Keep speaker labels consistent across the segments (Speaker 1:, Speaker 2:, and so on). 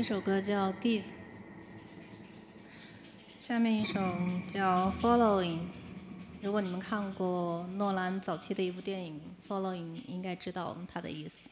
Speaker 1: 一首歌叫 give 下面一首叫 following 如果你们看过诺兰早期的一部电影 following 应该知道它的意思。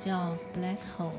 Speaker 1: 叫《Black Hole》。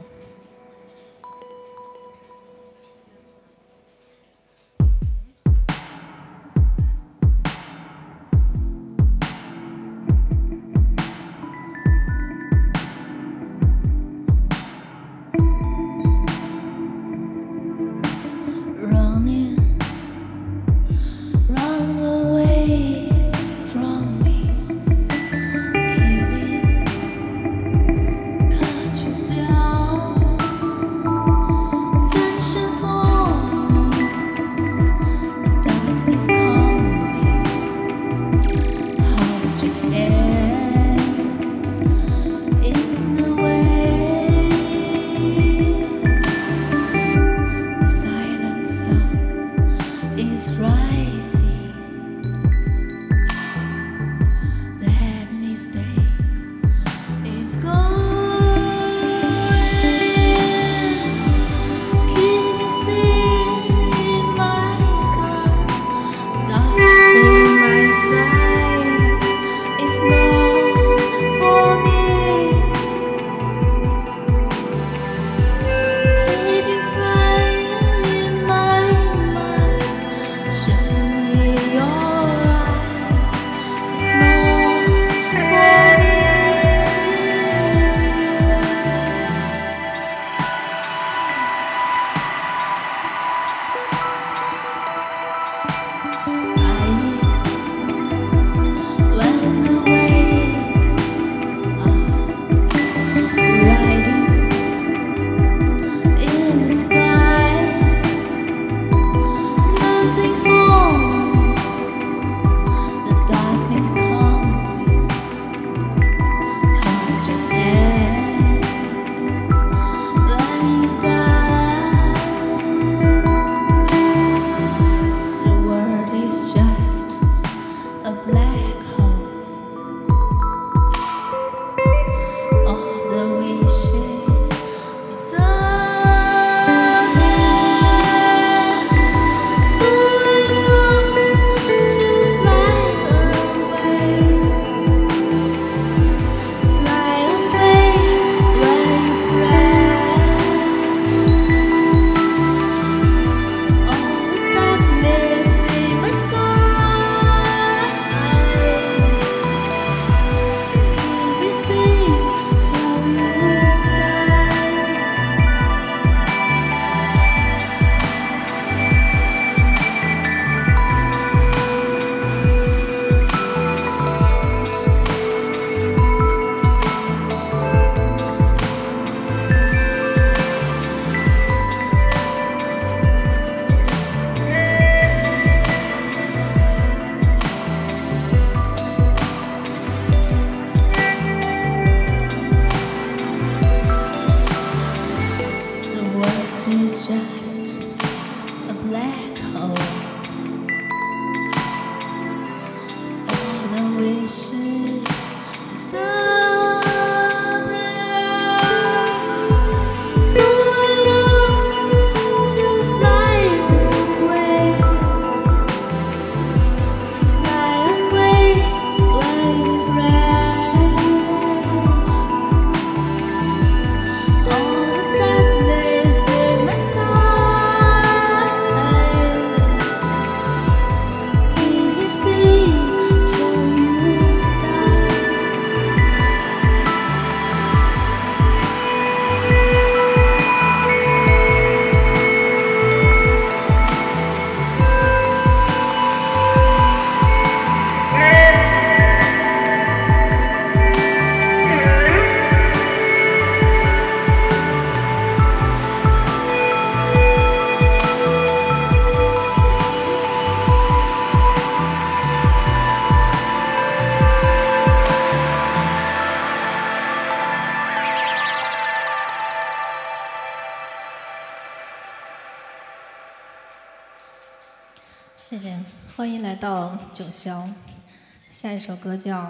Speaker 1: 首歌叫《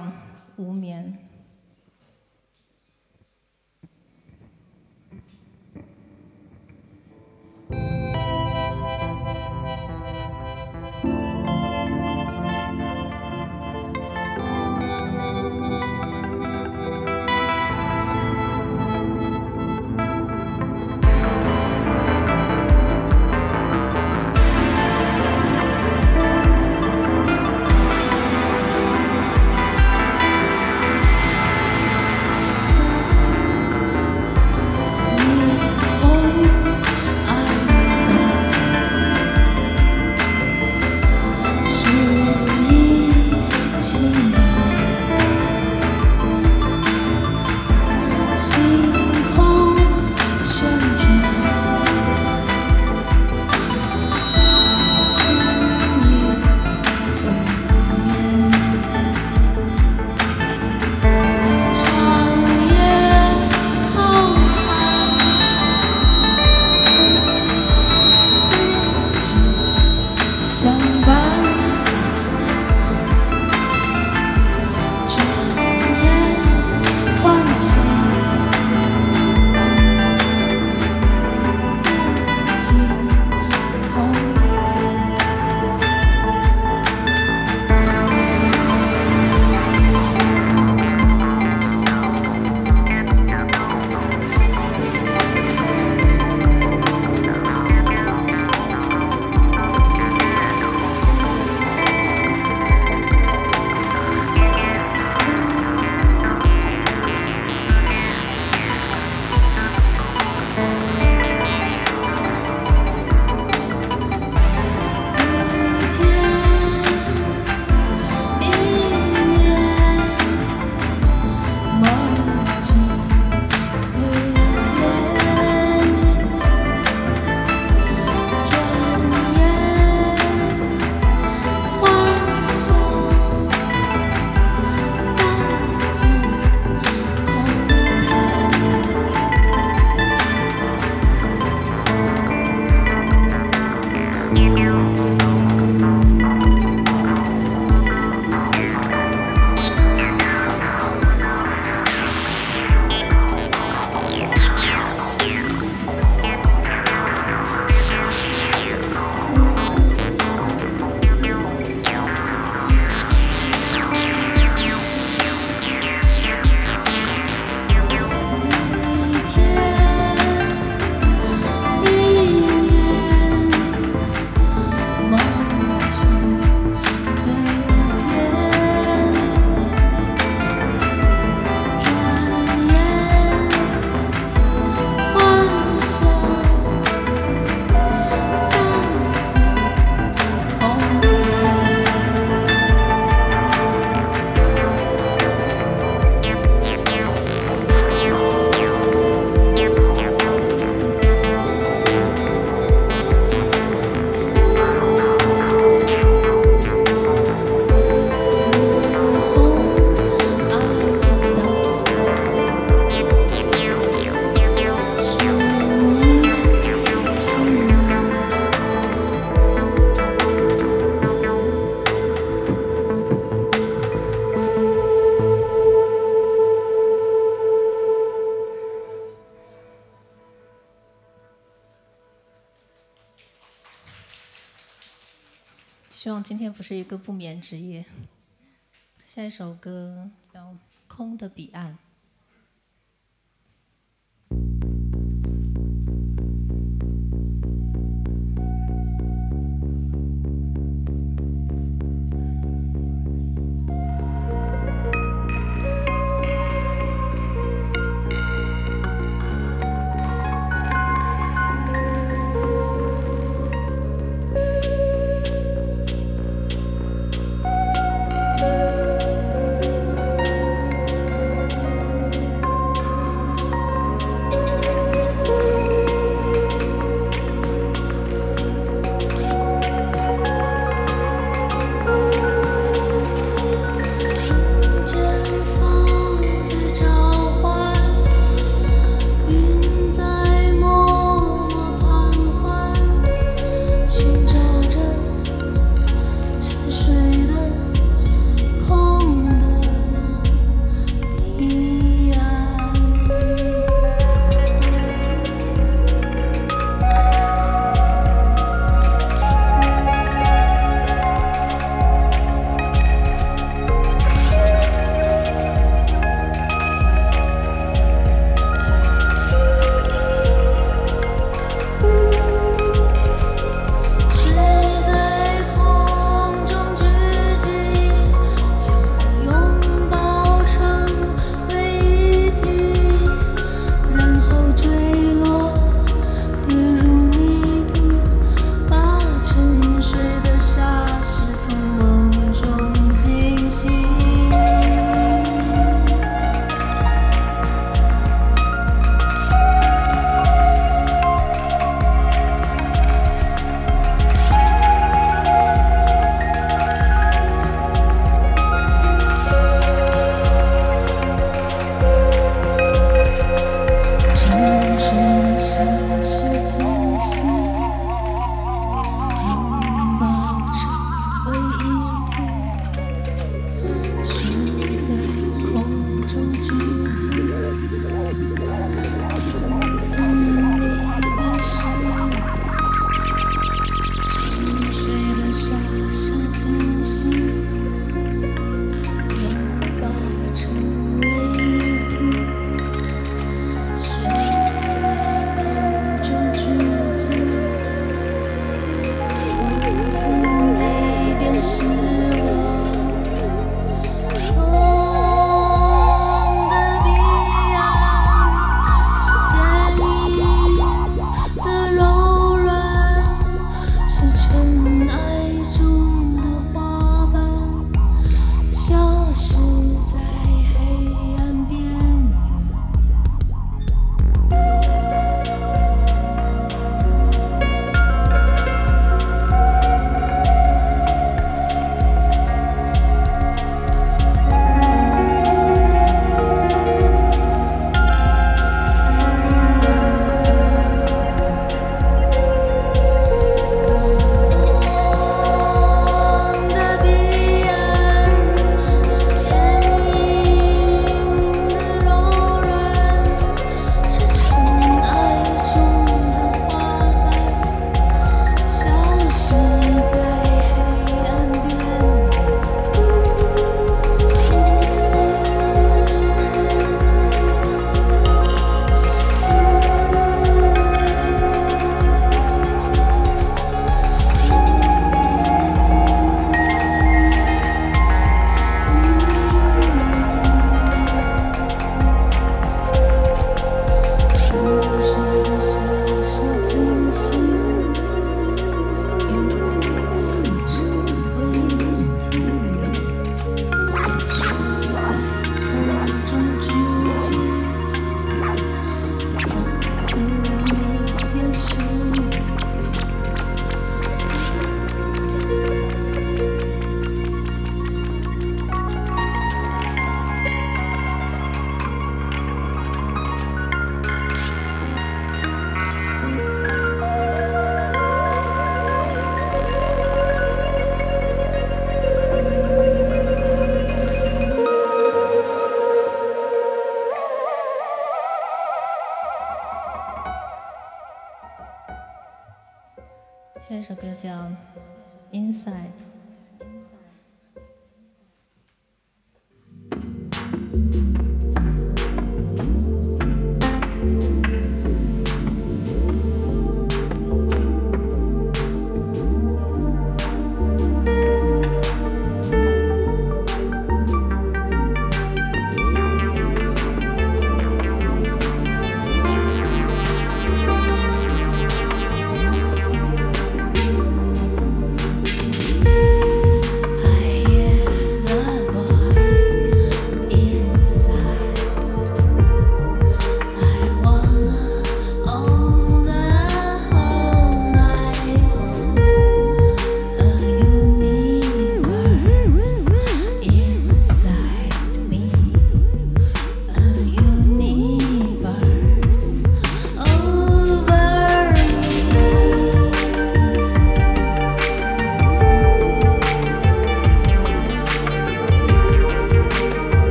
Speaker 1: 是一个不眠之夜。下一首歌叫《空的彼岸》。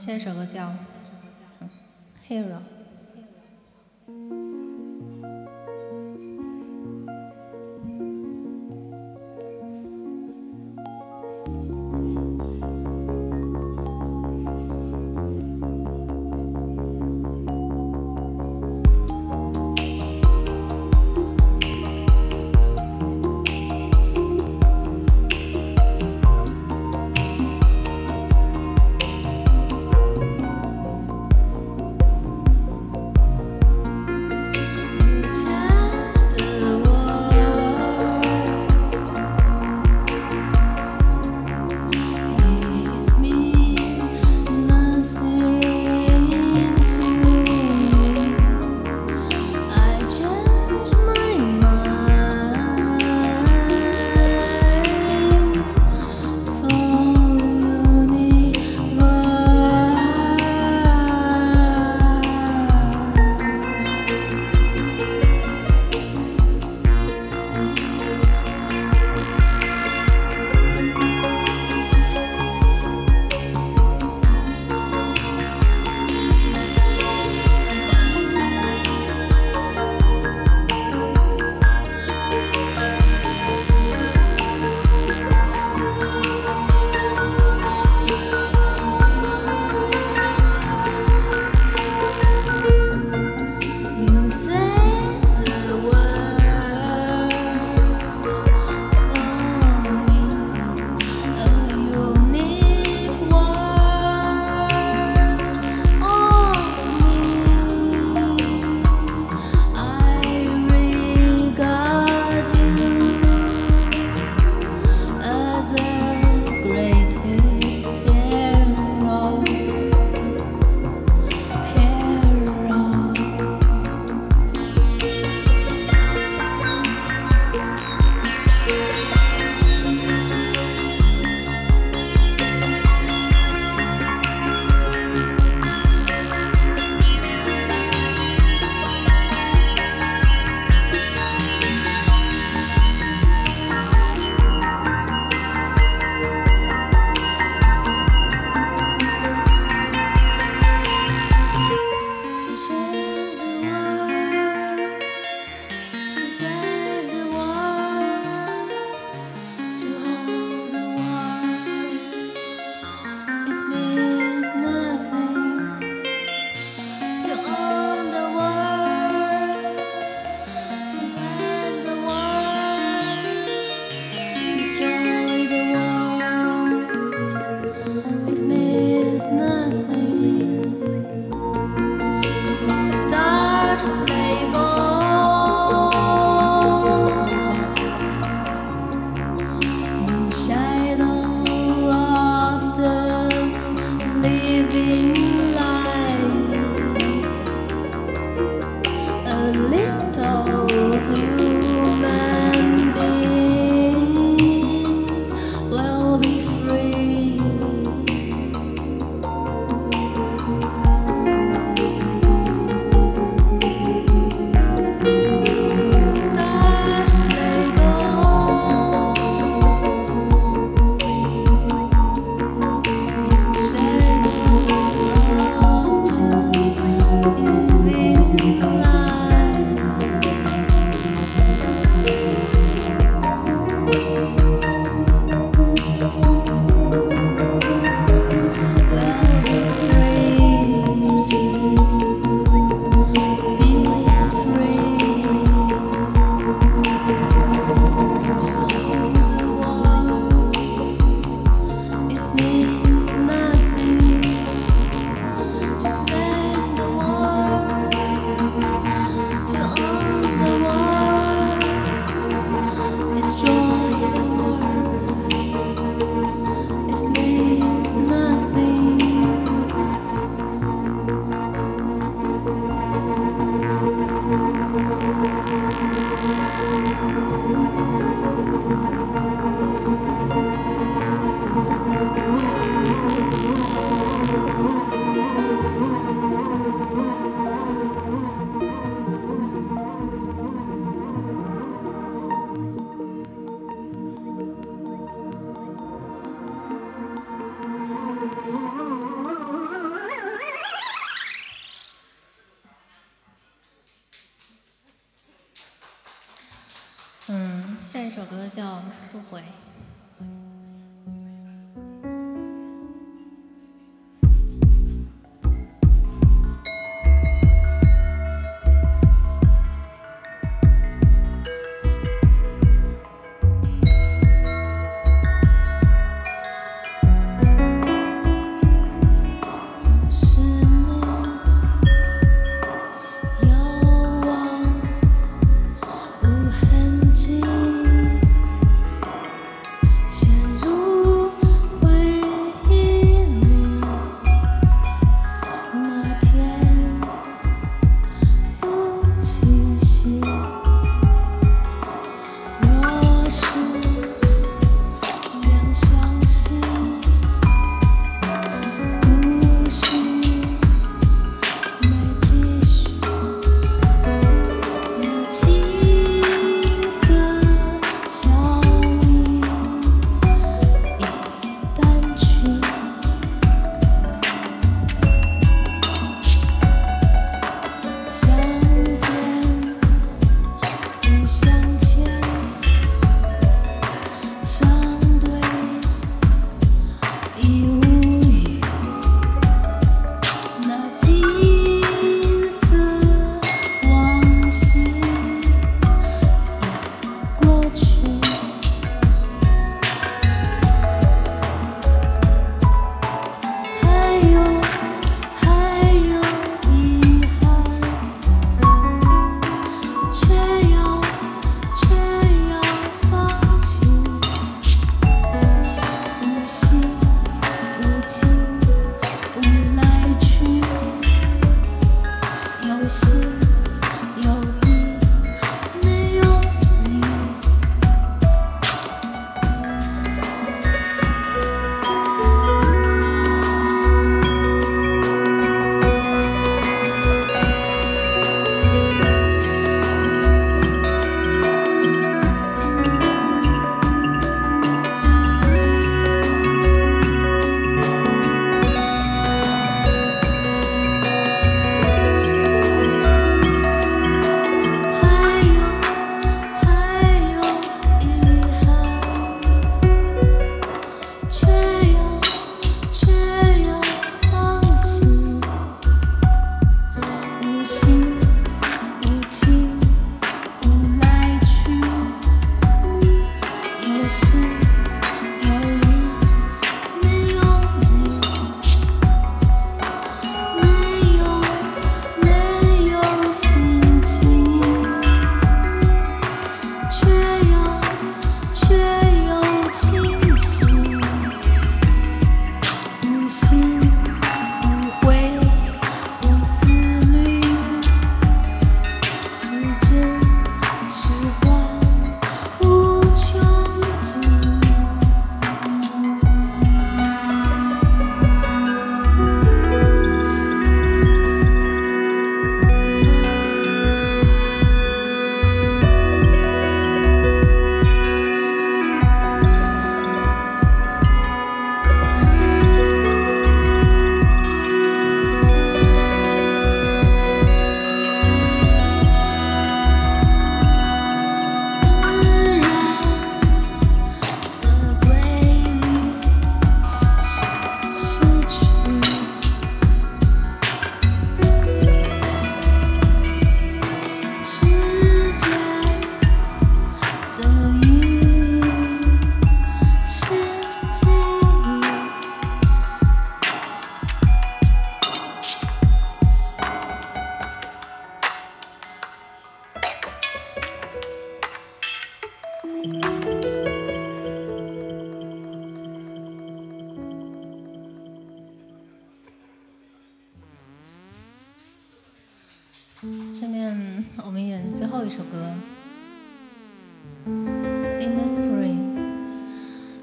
Speaker 1: 嗯，下一首歌叫《Hero》。我不
Speaker 2: 回。心。
Speaker 1: 最后一首歌。In the spring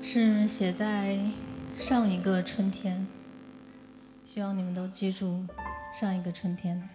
Speaker 1: 是写在上一个春天。希望你们都记住上一个春天。